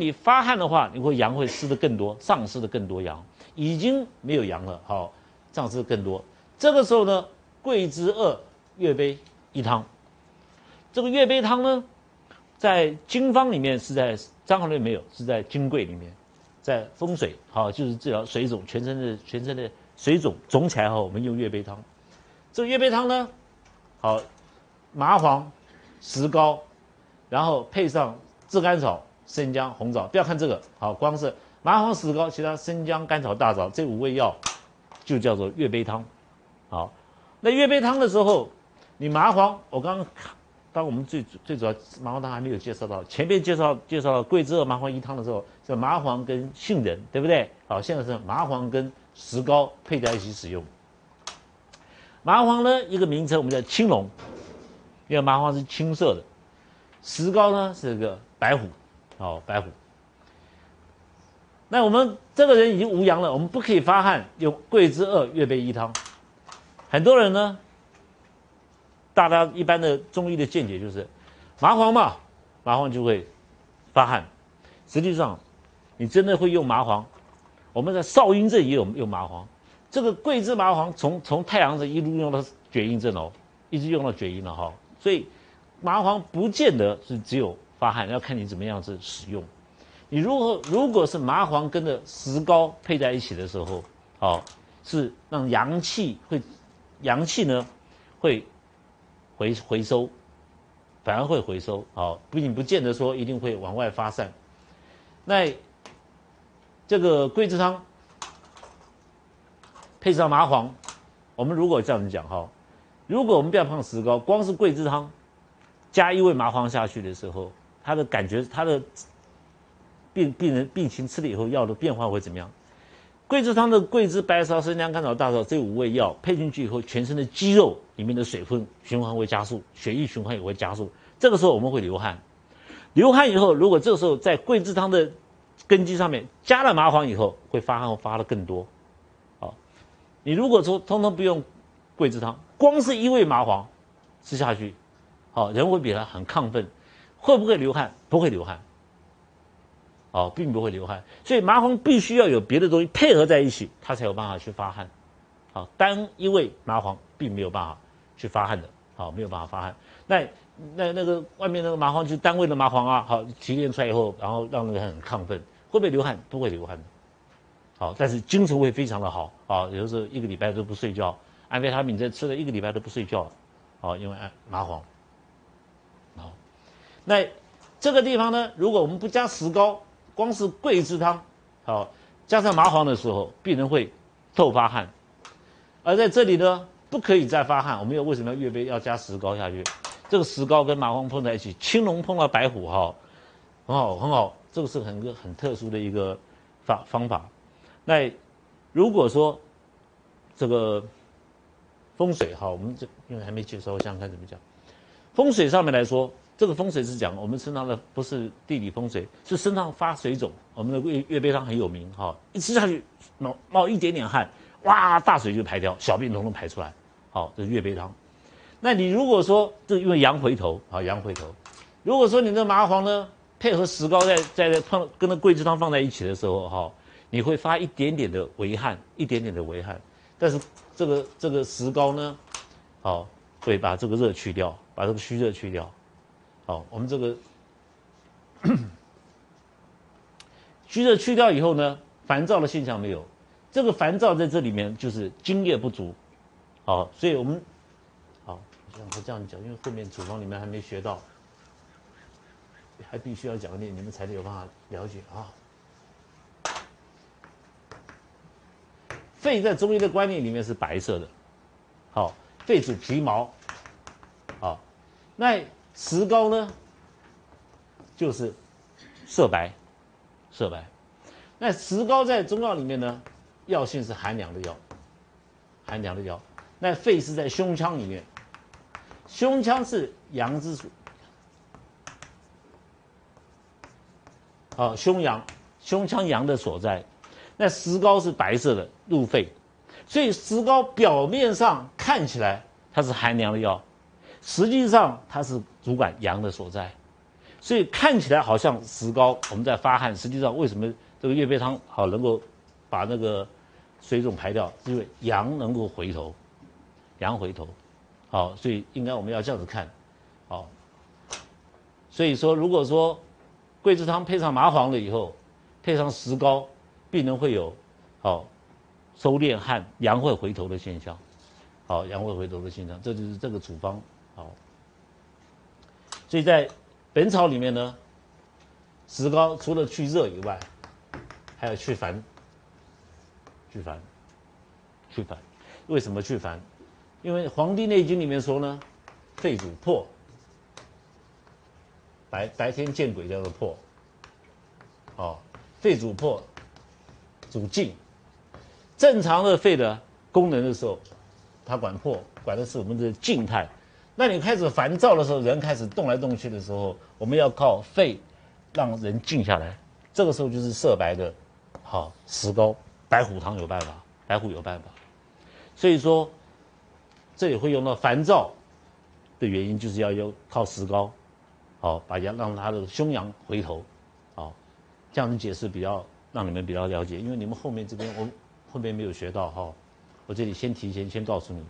你发汗的话，你会阳会失的更多，丧失的更多阳，已经没有阳了，好，丧失更多。这个时候呢，桂枝二月杯一汤。这个月杯汤呢，在经方里面是在张衡里没有，是在金匮里面，在风水好就是治疗水肿，全身的全身的水肿肿起来后，我们用月杯汤。这个月杯汤呢，好，麻黄、石膏，然后配上炙甘草、生姜、红枣。不要看这个，好，光是麻黄、石膏，其他生姜、甘草、大枣这五味药，就叫做月杯汤。好，那月杯汤的时候，你麻黄，我刚刚。当我们最最主要麻黄汤还没有介绍到，前面介绍介绍桂枝二麻黄一汤的时候，是麻黄跟杏仁，对不对？好，现在是麻黄跟石膏配在一起使用。麻黄呢，一个名称我们叫青龙，因为麻黄是青色的；石膏呢是个白虎，好白虎。那我们这个人已经无阳了，我们不可以发汗，用桂枝二月杯一汤。很多人呢。大家一般的中医的见解就是，麻黄嘛，麻黄就会发汗。实际上，你真的会用麻黄？我们在少阴症也有用麻黄。这个桂枝麻黄从从太阳症一路用到厥阴症哦，一直用到厥阴了哈。所以麻黄不见得是只有发汗，要看你怎么样子使用。你如果如果是麻黄跟着石膏配在一起的时候，哦，是让阳气会阳气呢会。回回收，反而会回收，好，不仅不见得说一定会往外发散。那这个桂枝汤配上麻黄，我们如果这样子讲哈，如果我们不要放石膏，光是桂枝汤加一味麻黄下去的时候，他的感觉，他的病病人病情吃了以后药的变化会怎么样？桂枝汤的桂枝、白芍、生姜、甘草、大枣这五味药配进去以后，全身的肌肉里面的水分循环会加速，血液循环也会加速。这个时候我们会流汗，流汗以后，如果这个时候在桂枝汤的根基上面加了麻黄以后，会发汗发的更多。好，你如果说通通不用桂枝汤，光是一味麻黄吃下去，好，人会比他很亢奋，会不会流汗？不会流汗。哦，并不会流汗，所以麻黄必须要有别的东西配合在一起，它才有办法去发汗。好，单一味麻黄并没有办法去发汗的，好，没有办法发汗。那那那个外面那个麻黄就是单位的麻黄啊，好提炼出来以后，然后让那个很亢奋，会不会流汗？不会流汗的。好，但是精神会非常的好啊，有的时候一个礼拜都不睡觉，安非他命在吃了一个礼拜都不睡觉，好，因为麻黄。那这个地方呢，如果我们不加石膏。光是桂枝汤，好加上麻黄的时候，病人会透发汗。而在这里呢，不可以再发汗。我们要为什么要越杯要加石膏下去？这个石膏跟麻黄碰在一起，青龙碰到白虎，哈，很好很好。这个是很个很特殊的一个法方法。那如果说这个风水，哈，我们这因为还没介绍，我想想看怎么讲。风水上面来说。这个风水是讲我们身上的不是地理风水，是身上发水肿。我们的月月杯汤很有名，哈，一吃下去冒冒一点点汗，哇，大水就排掉，小便统统排出来。好，这是月杯汤。那你如果说这因为羊回头，啊羊回头，如果说你的麻黄呢配合石膏在在放跟那桂枝汤放在一起的时候，哈，你会发一点点的微汗，一点点的微汗，但是这个这个石膏呢，好会把这个热去掉，把这个虚热去掉。好，我们这个 虚热去掉以后呢，烦躁的现象没有。这个烦躁在这里面就是津液不足。好，所以我们好，我这样讲，因为后面处方里面还没学到，还必须要讲一点，你们才能有办法了解啊。肺在中医的观念里面是白色的，好，肺主皮毛，好，那。石膏呢，就是色白，色白。那石膏在中药里面呢，药性是寒凉的药，寒凉的药。那肺是在胸腔里面，胸腔是阳之所，啊，胸阳，胸腔阳的所在。那石膏是白色的入肺，所以石膏表面上看起来它是寒凉的药。实际上它是主管阳的所在，所以看起来好像石膏我们在发汗，实际上为什么这个月贝汤好能够把那个水肿排掉？因为阳能够回头，阳回头，好，所以应该我们要这样子看，好。所以说，如果说桂枝汤配上麻黄了以后，配上石膏，病人会有好收敛汗、阳会回头的现象，好阳会回头的现象，这就是这个处方好。所以在本草里面呢，石膏除了去热以外，还有去烦。去烦，去烦。为什么去烦？因为《黄帝内经》里面说呢，肺主破，白白天见鬼叫做破。哦，肺主破，主静。正常的肺的功能的时候，它管破，管的是我们的静态。那你开始烦躁的时候，人开始动来动去的时候，我们要靠肺让人静下来。这个时候就是色白的，好石膏白虎汤有办法，白虎有办法。所以说，这里会用到烦躁的原因，就是要用靠石膏，好把阳让他的胸阳回头，好这样子解释比较让你们比较了解，因为你们后面这边我后面没有学到哈，我这里先提前先告诉你。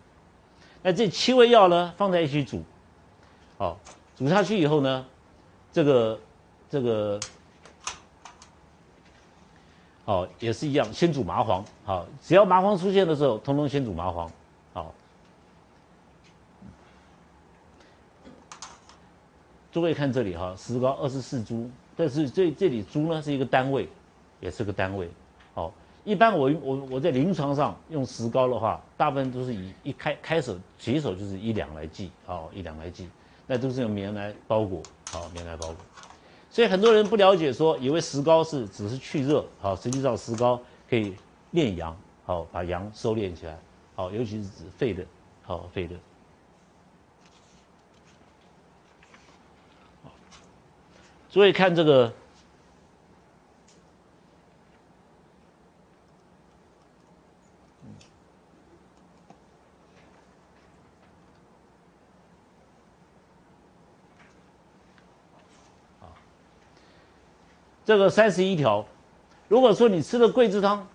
那这七味药呢，放在一起煮，好，煮下去以后呢，这个这个，好也是一样，先煮麻黄，好，只要麻黄出现的时候，通通先煮麻黄，好。诸位看这里哈，石膏二十四株，但是这这里株呢是一个单位，也是个单位，一般我我我在临床上用石膏的话，大部分都是以一开开手起手就是一两来计，好一两来计，那都是用棉来包裹，好棉来包裹。所以很多人不了解，说以为石膏是只是去热，好，实际上石膏可以炼阳，好把阳收敛起来，好，尤其是指肺的，好肺的。所以看这个。这个三十一条，如果说你吃了桂枝汤，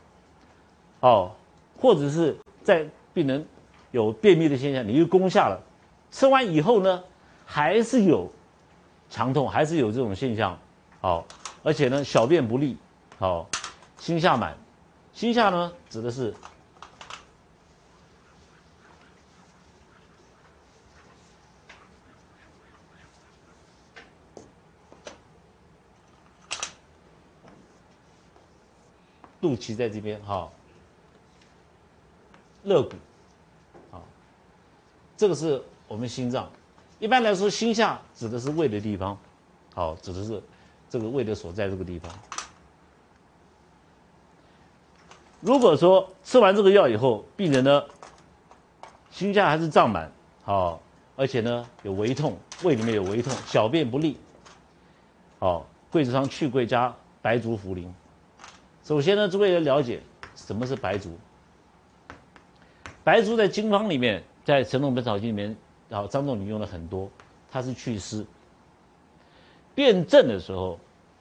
哦，或者是在病人有便秘的现象，你又攻下了，吃完以后呢，还是有肠痛，还是有这种现象，哦，而且呢，小便不利，哦，心下满，心下呢指的是。肚脐在这边哈，肋骨，好，这个是我们心脏。一般来说，心下指的是胃的地方，好，指的是这个胃的所在这个地方。如果说吃完这个药以后，病人呢心下还是胀满，好，而且呢有胃痛，胃里面有胃痛，小便不利，好，桂枝汤去桂加白术茯苓。首先呢，诸位要了解什么是白术。白术在经方里面，在《神农本草经》里面，然后张仲景用了很多，它是祛湿。辩证的时候，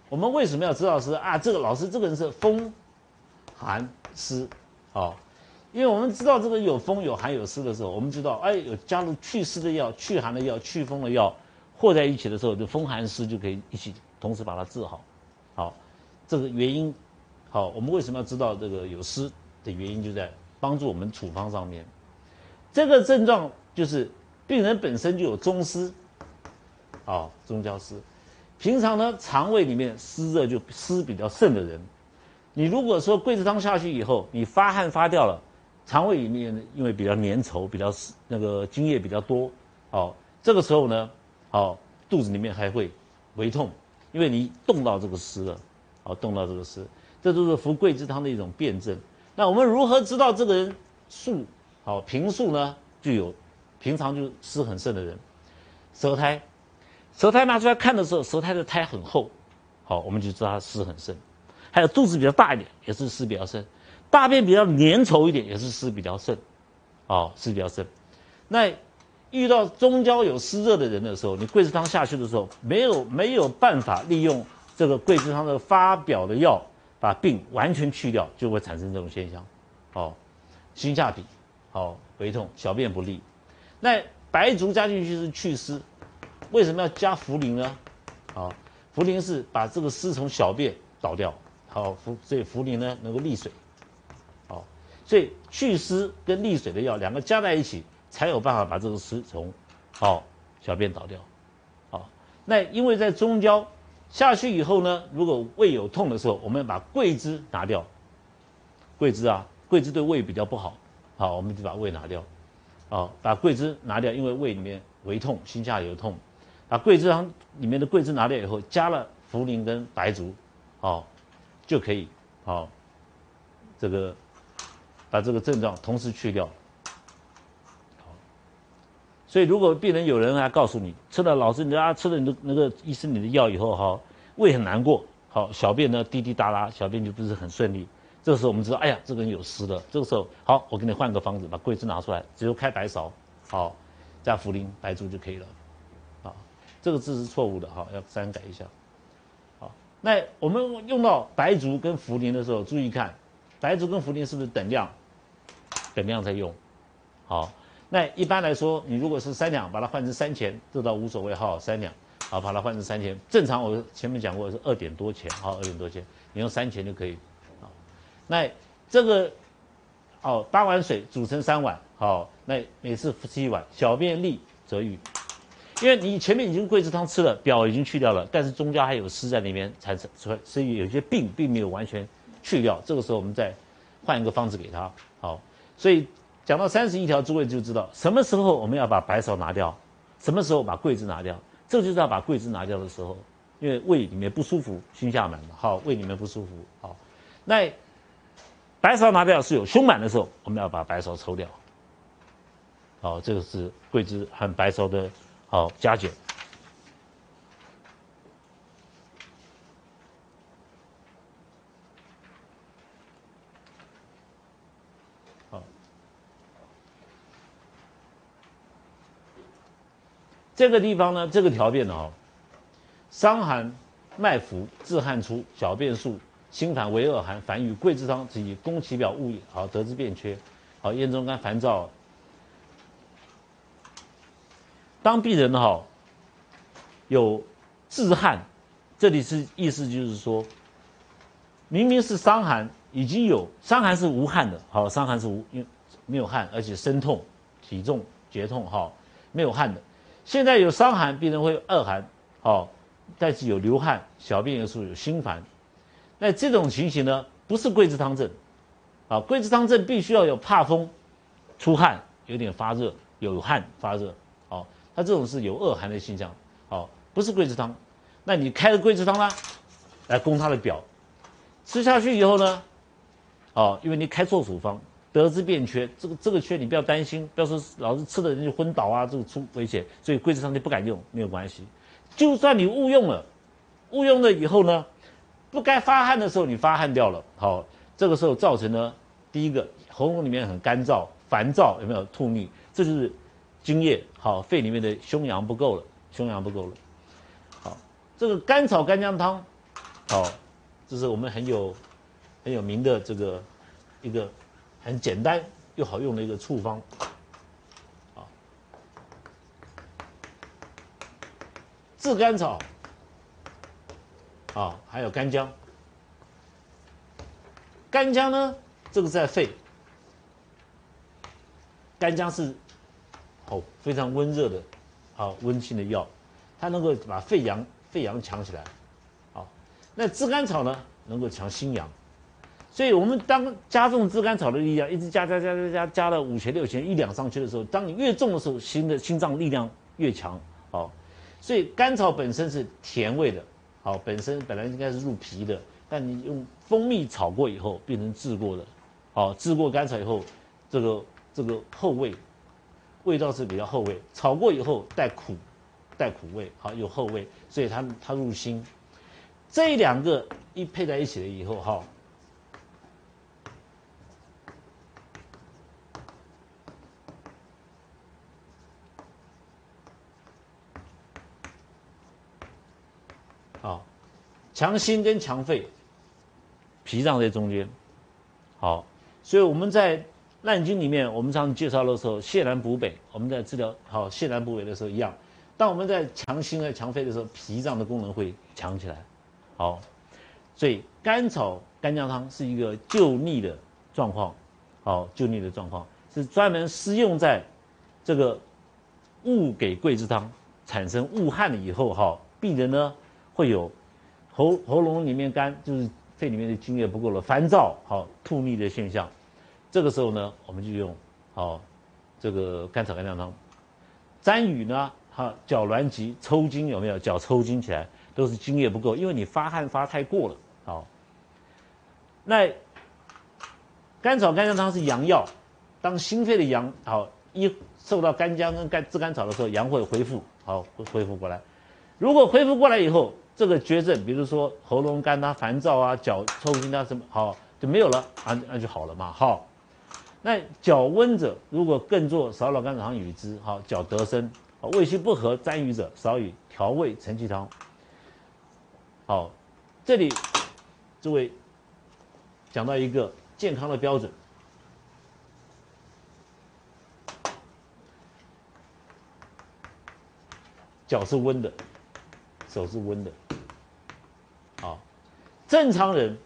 我们为什么要知道是啊？这个老师这个人是风寒湿，哦，因为我们知道这个有风有寒有湿的时候，我们知道哎，有加入祛湿的药、祛寒的药、祛风的药和在一起的时候，就风寒湿就可以一起同时把它治好。好，这个原因。好，我们为什么要知道这个有湿的原因，就在帮助我们处方上面。这个症状就是病人本身就有中湿，啊，中焦湿。平常呢，肠胃里面湿热就湿比较盛的人，你如果说桂枝汤下去以后，你发汗发掉了，肠胃里面因为比较粘稠，比较湿，那个津液比较多，好，这个时候呢，好，肚子里面还会胃痛，因为你动到这个湿了，好，动到这个湿。这都是服桂枝汤的一种辩证。那我们如何知道这个人素好平素呢？就有平常就湿很盛的人，舌苔，舌苔拿出来看的时候，舌苔的苔很厚，好，我们就知道他湿很盛。还有肚子比较大一点，也是湿比较盛。大便比较粘稠一点，也是湿比较盛，哦，湿比较盛。那遇到中焦有湿热的人的时候，你桂枝汤下去的时候，没有没有办法利用这个桂枝汤的发表的药把病完全去掉，就会产生这种现象，哦，心下痞，哦，胃痛，小便不利。那白术加进去是祛湿，为什么要加茯苓呢？啊，茯苓是把这个湿从小便倒掉，好茯所以茯苓呢能够利水，好，所以祛湿跟利水的药两个加在一起，才有办法把这个湿从好小便倒掉，好，那因为在中焦下去以后呢，如果胃有痛的时候，我们要把桂枝拿掉，桂枝啊，桂枝对胃比较不好，好，我们就把胃拿掉。哦，把桂枝拿掉，因为胃里面胃痛、心下有痛，把桂枝汤里面的桂枝拿掉以后，加了茯苓跟白术，哦，就可以，哦，这个把这个症状同时去掉。所以如果病人有人来告诉你，吃了老师你啊吃了你的那个医生你的药以后哈，胃很难过，好小便呢滴滴答答，小便就不是很顺利。这个时候我们知道，哎呀，这个人有湿了。这个时候，好，我给你换个方子，把桂枝拿出来，只有开白芍，好，加茯苓、白术就可以了。啊，这个字是错误的，哈，要删改一下。好，那我们用到白术跟茯苓的时候，注意看，白术跟茯苓是不是等量？等量在用。好，那一般来说，你如果是三两，把它换成三钱，这倒无所谓，哈，三两，好，把它换成三钱。正常我前面讲过是二点多钱，好，二点多钱，你用三钱就可以。那这个哦，八碗水煮成三碗，好，那每次吃一碗，小便利则愈。因为你前面已经桂枝汤吃了，表已经去掉了，但是中间还有湿在那边产生，所以有些病并没有完全去掉。这个时候我们再换一个方子给他，好。所以讲到三十一条，诸位就知道什么时候我们要把白芍拿掉，什么时候把桂枝拿掉。这就是要把桂枝拿掉的时候，因为胃里面不舒服，心下满，好，胃里面不舒服，好，那。白芍拿掉是有胸满的时候，我们要把白芍抽掉。好，这个是桂枝和白芍的好加减。好，这个地方呢，这个条变呢，哦，伤寒脉浮，自汗出，小便数。心烦为恶寒，烦与桂枝汤，只以攻其表物也。好，得之便缺。好，咽中干烦躁。当病人哈有自汗，这里是意思就是说，明明是伤寒，已经有伤寒是无汗的，好，伤寒是无因没有汗，而且身痛、体重、结痛，哈，没有汗的。现在有伤寒，病人会恶寒，好，但是有流汗，小便有时候有心烦。那这种情形呢，不是桂枝汤症，啊，桂枝汤症必须要有怕风、出汗、有点发热、有汗发热，好，它这种是有恶寒的现象，好，不是桂枝汤。那你开了桂枝汤啦，来攻他的表，吃下去以后呢，哦，因为你开错处方，得之便缺，这个这个缺你不要担心，不要说老是吃的人就昏倒啊，这个出危险，所以柜子上就不敢用，没有关系。就算你误用了，误用了以后呢？不该发汗的时候，你发汗掉了，好，这个时候造成了，第一个喉咙里面很干燥、烦躁，有没有吐逆？这就是津液好，肺里面的胸阳不够了，胸阳不够了。好，这个甘草干姜汤，好，这是我们很有很有名的这个一个很简单又好用的一个处方，啊，炙甘草。啊，还有干姜。干姜呢，这个在肺。干姜是哦非常温热的，好温性的药，它能够把肺阳肺阳强起来。好，那炙甘草呢，能够强心阳。所以我们当加重炙甘草的力量，一直加加加加加加了五钱六钱一两上去的时候，当你越重的时候，心的心脏力量越强。好，所以甘草本身是甜味的。好，本身本来应该是入脾的，但你用蜂蜜炒过以后变成制过的，好，制过甘草以后，这个这个后味，味道是比较后味，炒过以后带苦，带苦味，好有后味，所以它它入心，这两个一配在一起了以后，哈，强心跟强肺，脾脏在中间。好，所以我们在《烂经》里面，我们常介绍的时候，泻南补北。我们在治疗好泻南补北的时候一样。当我们在强心和强肺的时候，脾脏的功能会强起来。好，所以甘草干姜汤是一个救逆的状况。好，救逆的状况是专门施用在这个误给桂枝汤产生误汗了以后，哈，病人呢会有喉喉咙里面干，就是。肺里面的津液不够了，烦躁，好吐逆的现象，这个时候呢，我们就用好这个甘草干姜汤。沾雨呢，哈脚挛急抽筋有没有？脚抽筋起来都是津液不够，因为你发汗发太过了，好。那甘草干姜汤是阳药，当心肺的阳好一受到干姜跟干炙甘草的时候，阳会恢复，好会恢复过来。如果恢复过来以后，这个绝症，比如说喉咙干啊烦躁啊，脚抽筋啊什么，好就没有了啊，那就好了嘛。好，那脚温者，如果更做少老甘草汤与之，好脚得生，胃气不和沾瘀者，少以调味承气汤。好，这里诸位讲到一个健康的标准，脚是温的。手是温的，正常人，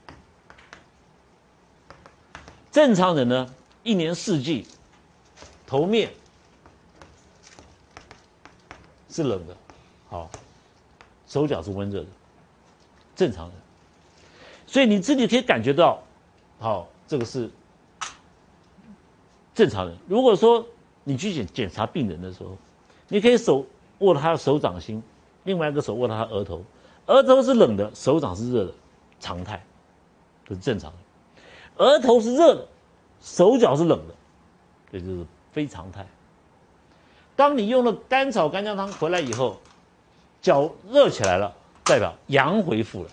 正常人呢，一年四季，头面是冷的，好，手脚是温热的，正常人，所以你自己可以感觉到，好，这个是正常人。如果说你去检检查病人的时候，你可以手握他的手掌心。另外一个手握他额头，额头是冷的，手掌是热的，常态，这是正常的。额头是热的，手脚是冷的，这就是非常态。当你用了甘草干姜汤回来以后，脚热起来了，代表阳恢复了。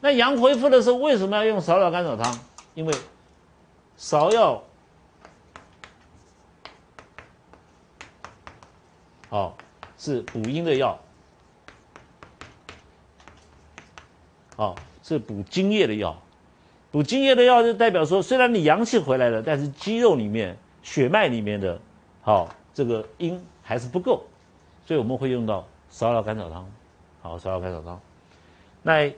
那阳恢复的时候，为什么要用芍药甘草汤？因为芍药好是补阴的药。哦，是补津液的药，补津液的药就代表说，虽然你阳气回来了，但是肌肉里面、血脉里面的，好这个阴还是不够，所以我们会用到芍药甘草汤。好，芍药甘草汤，那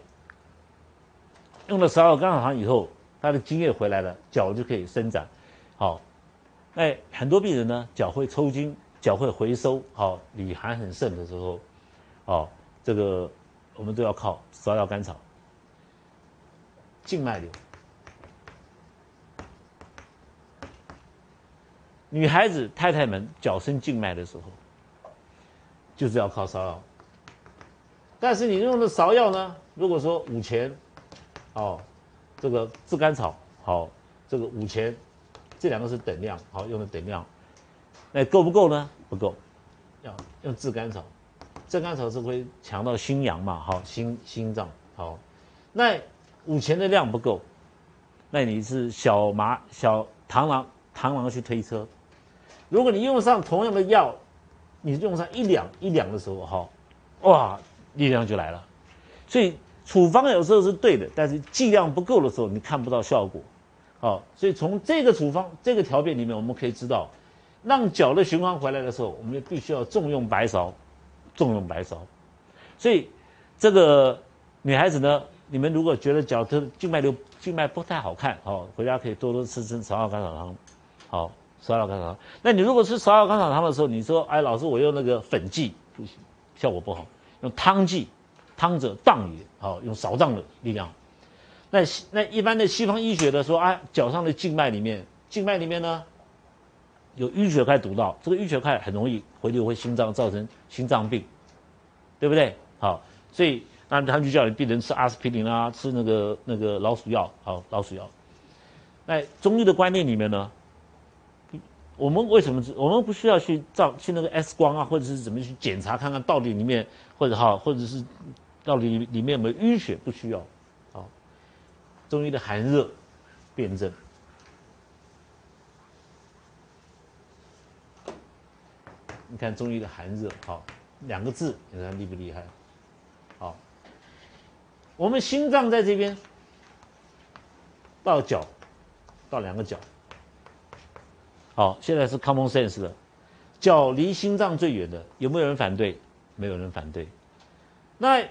用了芍药甘草汤以后，它的津液回来了，脚就可以伸展。好，那很多病人呢，脚会抽筋，脚会回收。好，里寒很盛的时候，哦，这个我们都要靠芍药甘草。静脉瘤，女孩子太太们脚生静脉的时候，就是要靠芍药。但是你用的芍药呢？如果说五钱，哦，这个炙甘草好，这个五钱，这两个是等量，好用的等量，那够不够呢？不够，要用炙甘草，炙甘草是会强到心阳嘛，好心心脏好，那。五钱的量不够，那你是小麻小螳螂螳螂去推车。如果你用上同样的药，你用上一两一两的时候，哈，哇，力量就来了。所以处方有时候是对的，但是剂量不够的时候，你看不到效果。好，所以从这个处方这个条件里面，我们可以知道，让脚的循环回来的时候，我们必须要重用白芍，重用白芍。所以这个女孩子呢？你们如果觉得脚的静脉瘤静脉不太好看，好，回家可以多多吃吃芍药甘草汤，好，芍药甘草汤。那你如果吃芍药甘草汤的时候，你说，哎，老师，我用那个粉剂不行，效果不好，用汤剂，汤者荡也，好，用少荡的力量。那那一般的西方医学的说，啊，脚上的静脉里面，静脉里面呢有淤血块堵到，这个淤血块很容易回流回心脏，造成心脏病，对不对？好，所以。那他们就叫你病人吃阿司匹林啊，吃那个那个老鼠药，好老鼠药。那中医的观念里面呢，我们为什么我们不需要去照去那个 X 光啊，或者是怎么去检查看看到底里面或者哈，或者是到底里面有没有淤血？不需要，好。中医的寒热辨证，你看中医的寒热，好两个字，你看厉不厉害？我们心脏在这边，到脚，到两个脚。好，现在是 common sense 的，脚离心脏最远的，有没有人反对？没有人反对。那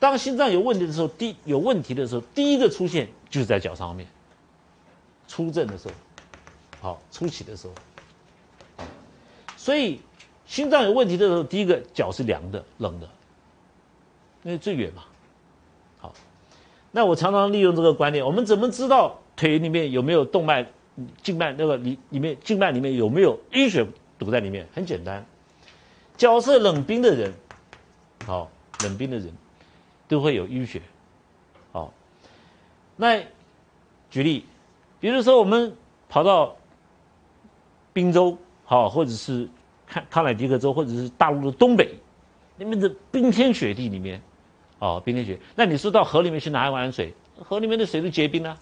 当心脏有问题的时候，第有问题的时候，第一个出现就是在脚上面。出阵的时候，好，初起的时候，所以心脏有问题的时候，第一个脚是凉的、冷的，因为最远嘛。那我常常利用这个观念，我们怎么知道腿里面有没有动脉、静脉那个里里面静脉里面有没有淤血堵在里面？很简单，脚是冷冰的人，好，冷冰的人。都会有淤血，好，那举例，比如说我们跑到滨州，好，或者是康康乃狄克州，或者是大陆的东北，那边的冰天雪地里面，哦，冰天雪，那你说到河里面去拿一碗水，河里面的水都结冰了，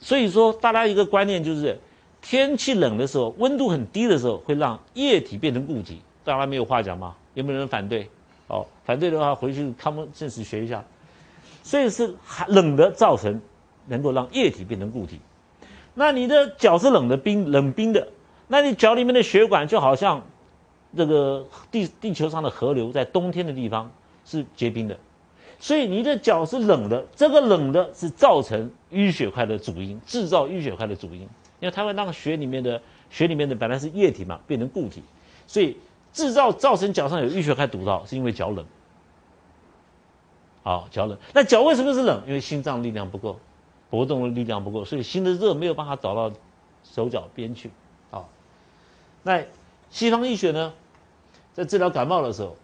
所以说大家一个观念就是，天气冷的时候，温度很低的时候，会让液体变成固体，大家没有话讲吗？有没有人反对？哦，反对的话回去他们正式学一下，所以是寒冷的造成能够让液体变成固体。那你的脚是冷的冰冷冰的，那你脚里面的血管就好像这个地地球上的河流，在冬天的地方是结冰的，所以你的脚是冷的。这个冷的是造成淤血块的主因，制造淤血块的主因，因为它会让血里面的血里面的本来是液体嘛变成固体，所以。制造造成脚上有淤血块堵到，是因为脚冷。好，脚冷。那脚为什么是冷？因为心脏力量不够，搏动的力量不够，所以心的热没有办法找到手脚边去。好，那西方医学呢，在治疗感冒的时候，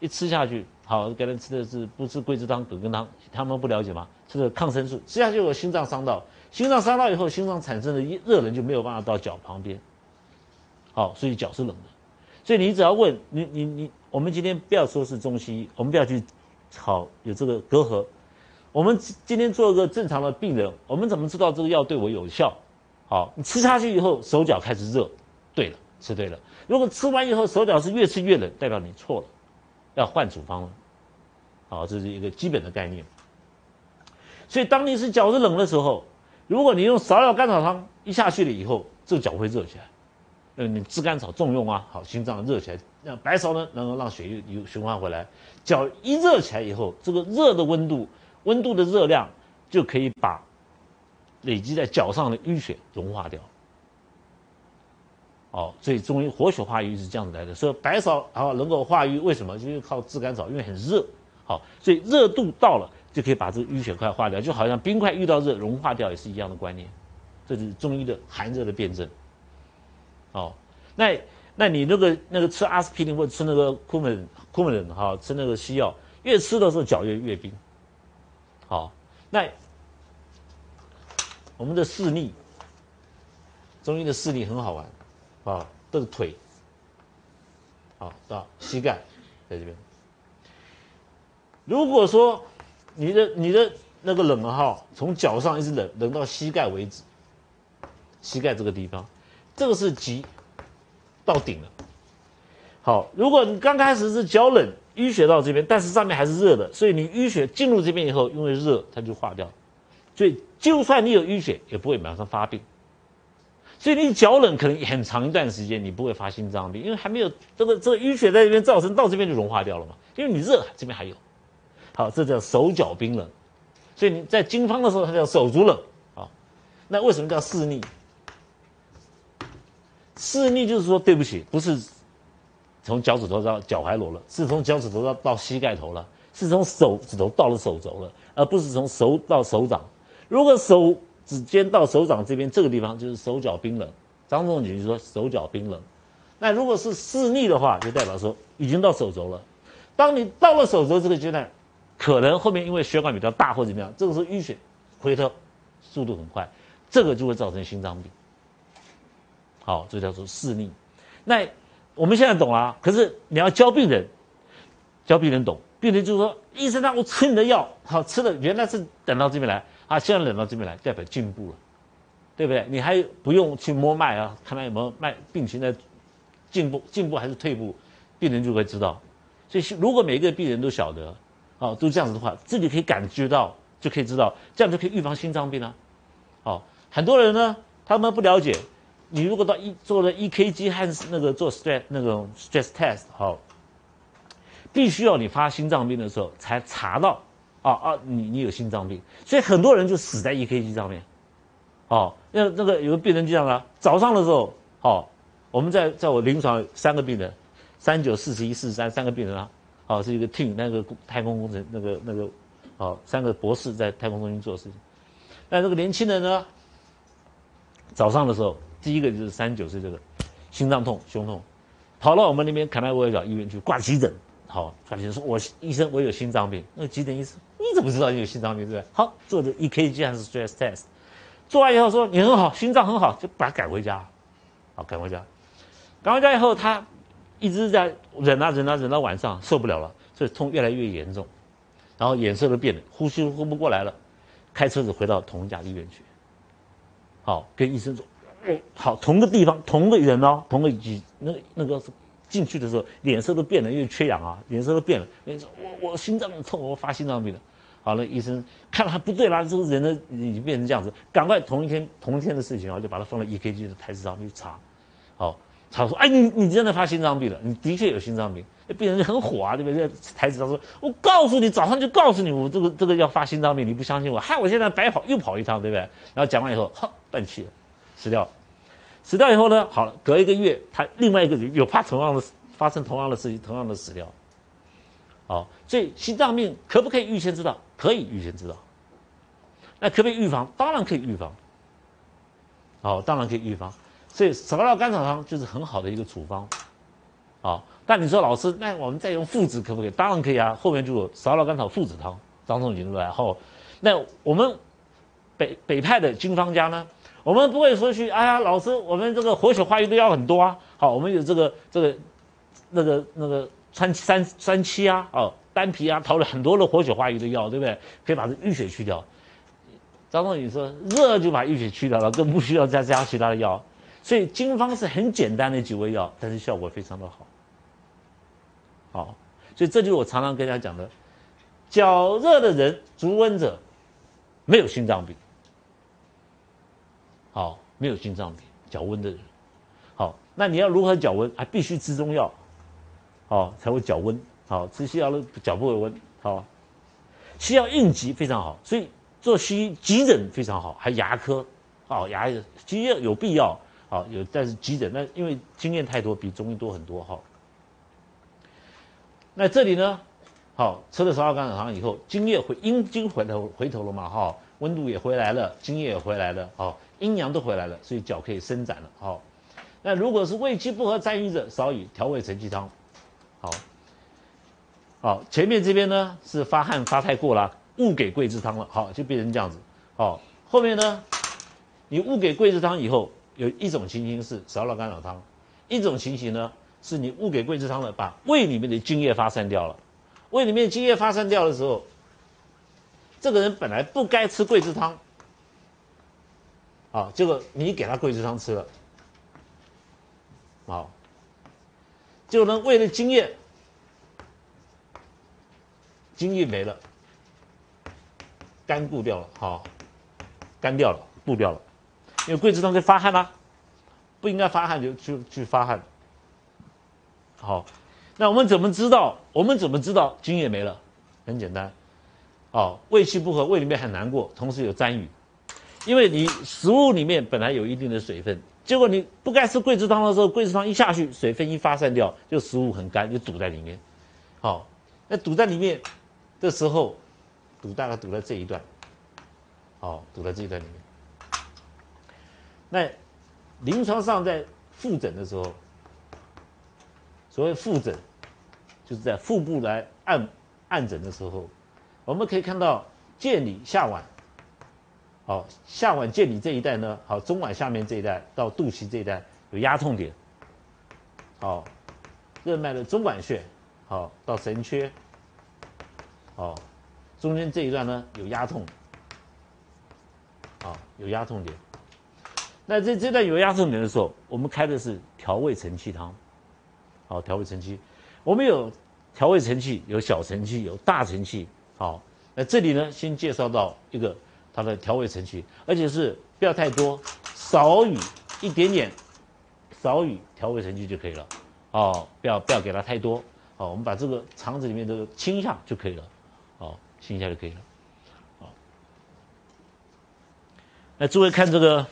一吃下去，好，给人吃的是不是桂枝汤、葛根汤？他们不了解吗？吃的抗生素，吃下去我心脏伤到，心脏伤到以后，心脏产生的热能就没有办法到脚旁边。好，所以脚是冷的。所以你只要问你你你，我们今天不要说是中西医，我们不要去好有这个隔阂。我们今天做一个正常的病人，我们怎么知道这个药对我有效？好，你吃下去以后手脚开始热，对了，吃对了。如果吃完以后手脚是越吃越冷，代表你错了，要换处方了。好，这是一个基本的概念。所以当你是脚是冷的时候，如果你用芍药甘草汤一下去了以后，这个脚会热起来。呃，你炙甘草重用啊，好，心脏热起来，那白芍呢，能够让血液有循环回来。脚一热起来以后，这个热的温度，温度的热量就可以把累积在脚上的淤血融化掉。哦，所以中医活血化瘀是这样子来的。所以白芍啊能够化瘀，为什么？就是靠炙甘草，因为很热。好，所以热度到了就可以把这个淤血块化掉，就好像冰块遇到热融化掉也是一样的观念。这就是中医的寒热的辩证。哦，那那你那个那个吃阿司匹林或者吃那个库门库门人哈，吃那个西药，越吃的时候脚越越冰。好，那我们的视力，中医的视力很好玩，啊，这是腿，好到膝盖在这边。如果说你的你的那个冷哈，从脚上一直冷冷到膝盖为止，膝盖这个地方。这个是极到顶了。好，如果你刚开始是脚冷淤血到这边，但是上面还是热的，所以你淤血进入这边以后，因为热它就化掉。所以就算你有淤血，也不会马上发病。所以你脚冷可能很长一段时间你不会发心脏病，因为还没有这个这个淤血在这边造成，到这边就融化掉了嘛。因为你热，这边还有。好，这叫手脚冰冷。所以你在经方的时候，它叫手足冷。好，那为什么叫四逆？四逆就是说，对不起，不是从脚趾头到脚踝裸了，是从脚趾头到到膝盖头了，是从手指头到了手肘了，而不是从手到手掌。如果手指尖到手掌这边这个地方就是手脚冰冷，张仲景就说手脚冰冷。那如果是四逆的话，就代表说已经到手肘了。当你到了手肘这个阶段，可能后面因为血管比较大或者怎么样，这个时候淤血回头速度很快，这个就会造成心脏病。好，这叫做视逆。那我们现在懂了，可是你要教病人，教病人懂。病人就是说，医生让我吃你的药，好吃的原来是等到这边来，啊，现在冷到这边来，代表进步了，对不对？你还不用去摸脉啊，看他有没有脉病情在进步，进步还是退步，病人就会知道。所以如果每一个病人都晓得，哦，都这样子的话，自己可以感觉到，就可以知道，这样就可以预防心脏病啊。哦，很多人呢，他们不了解，你如果到一做了 EKG 和那个做 stress 那种 stress test，好，必须要你发心脏病的时候才查到，啊啊，你你有心脏病，所以很多人就死在 EKG 上面。哦，那那个有个病人就这样啊，早上的时候，好，我们在在我临床三个病人，三九四十一四十三三个病人啊，好是一个 team 那个太空工程那个那个，好三个博士在太空中心做事情，那这个年轻人呢，早上的时候，第一个就是三九岁这个，心脏痛胸痛，跑到我们那边凯奈威尔医院去挂急诊，好挂急诊说，我医生我有心脏病，那急诊医生你怎么知道你有心脏病对不对？好做的 EKG 还是 stress test。做完以后说你很好，心脏很好，就把他赶回家，好赶回家，赶回家以后他一直在忍啊忍啊忍到晚上受不了了，所以痛越来越严重，然后脸色都变了，呼吸都呼不过来了，开车子回到同一家医院去，好跟医生说，哦好同个地方同个人哦同个几那那个进去的时候脸色都变了，因为缺氧啊脸色都变了，人说我我心脏痛我发心脏病了。好了，医生看到他不对啦，这个人呢已经变成这样子，赶快同一天同一天的事情啊，就把他放到 EKG 的台子上去查，好查说，哎，你你真的发心脏病了，你的确有心脏病，病人就很火啊，对不对？在台子上说，我告诉你，早上就告诉你，我这个这个要发心脏病，你不相信我，害我现在白跑又跑一趟，对不对？然后讲完以后，哈，断气了，死掉了，死掉以后呢，好了，隔一个月，他另外一个人又怕同样的发生同样的事情，同样的死掉。好，所以心脏病可不可以预先知道？可以预先知道。那可不可以预防？当然可以预防。好，当然可以预防。所以芍药甘草汤就是很好的一个处方。好，但你说老师，那我们再用附子可不可以？当然可以啊。后面就有芍药甘草附子汤，张仲景出来？后，那我们北北派的经方家呢，我们不会说去，哎呀，老师，我们这个活血化瘀的药很多啊。好，我们有这个这个那个那个。川三三七啊，哦，丹皮啊，投了很多的活血化瘀的药，对不对？可以把这淤血去掉。张仲景说，热就把淤血去掉了，更不需要再加其他的药。所以经方是很简单的几味药，但是效果非常的好。好，所以这就是我常常跟大家讲的：脚热的人，足温者，没有心脏病。好，没有心脏病，脚温的人。好，那你要如何脚温？还必须吃中药。好，才会脚温。好，吃西药的脚不会温。好，西药应急非常好，所以做西医急诊非常好，还牙科。好，牙西药有必要。好，有但是急诊那因为经验太多，比中医多很多。哈。那这里呢，好，吃了十二甘草汤以后，津液回阴经回头回头了嘛？哈，温度也回来了，津液也回来了。好，阴阳都回来了，所以脚可以伸展了。好，那如果是胃气不和占瘀者，少以调味承气汤。好，好，前面这边呢是发汗发太过了，误给桂枝汤了，好，就变成这样子。好，后面呢，你误给桂枝汤以后，有一种情形是少了甘草汤，一种情形呢是你误给桂枝汤了，把胃里面的津液发散掉了。胃里面津液发散掉的时候，这个人本来不该吃桂枝汤，好，结果你给他桂枝汤吃了，好。就能胃的津液，津液没了，干固掉了，好，干掉了，固掉了，因为桂枝汤在发汗啦，不应该发汗就去去发汗，好，那我们怎么知道？我们怎么知道津液没了？很简单，哦，胃气不和，胃里面很难过，同时有沾雨，因为你食物里面本来有一定的水分。结果你不该吃桂枝汤的时候，桂枝汤一下去，水分一发散掉，就食物很干，就堵在里面。好，那堵在里面的时候，堵大概堵在这一段，好，堵在这一段里面。那临床上在复诊的时候，所谓复诊，就是在腹部来按按诊的时候，我们可以看到见里下脘。好，下脘见里这一带呢，好，中脘下面这一带到肚脐这一带有压痛点。好，任脉的中脘穴，好到神阙，好，中间这一段呢有压痛，好有压痛点。那这这段有压痛点的时候，我们开的是调胃承气汤，好调胃承气。我们有调味承气有小承气，有大承气。好，那这里呢，先介绍到一个它的调味程序，而且是不要太多，少于一点点，少于调味程序就可以了。哦，不要不要给它太多。哦，我们把这个肠子里面的清一下就可以了。哦，清一下就可以了。好，那诸位看这个。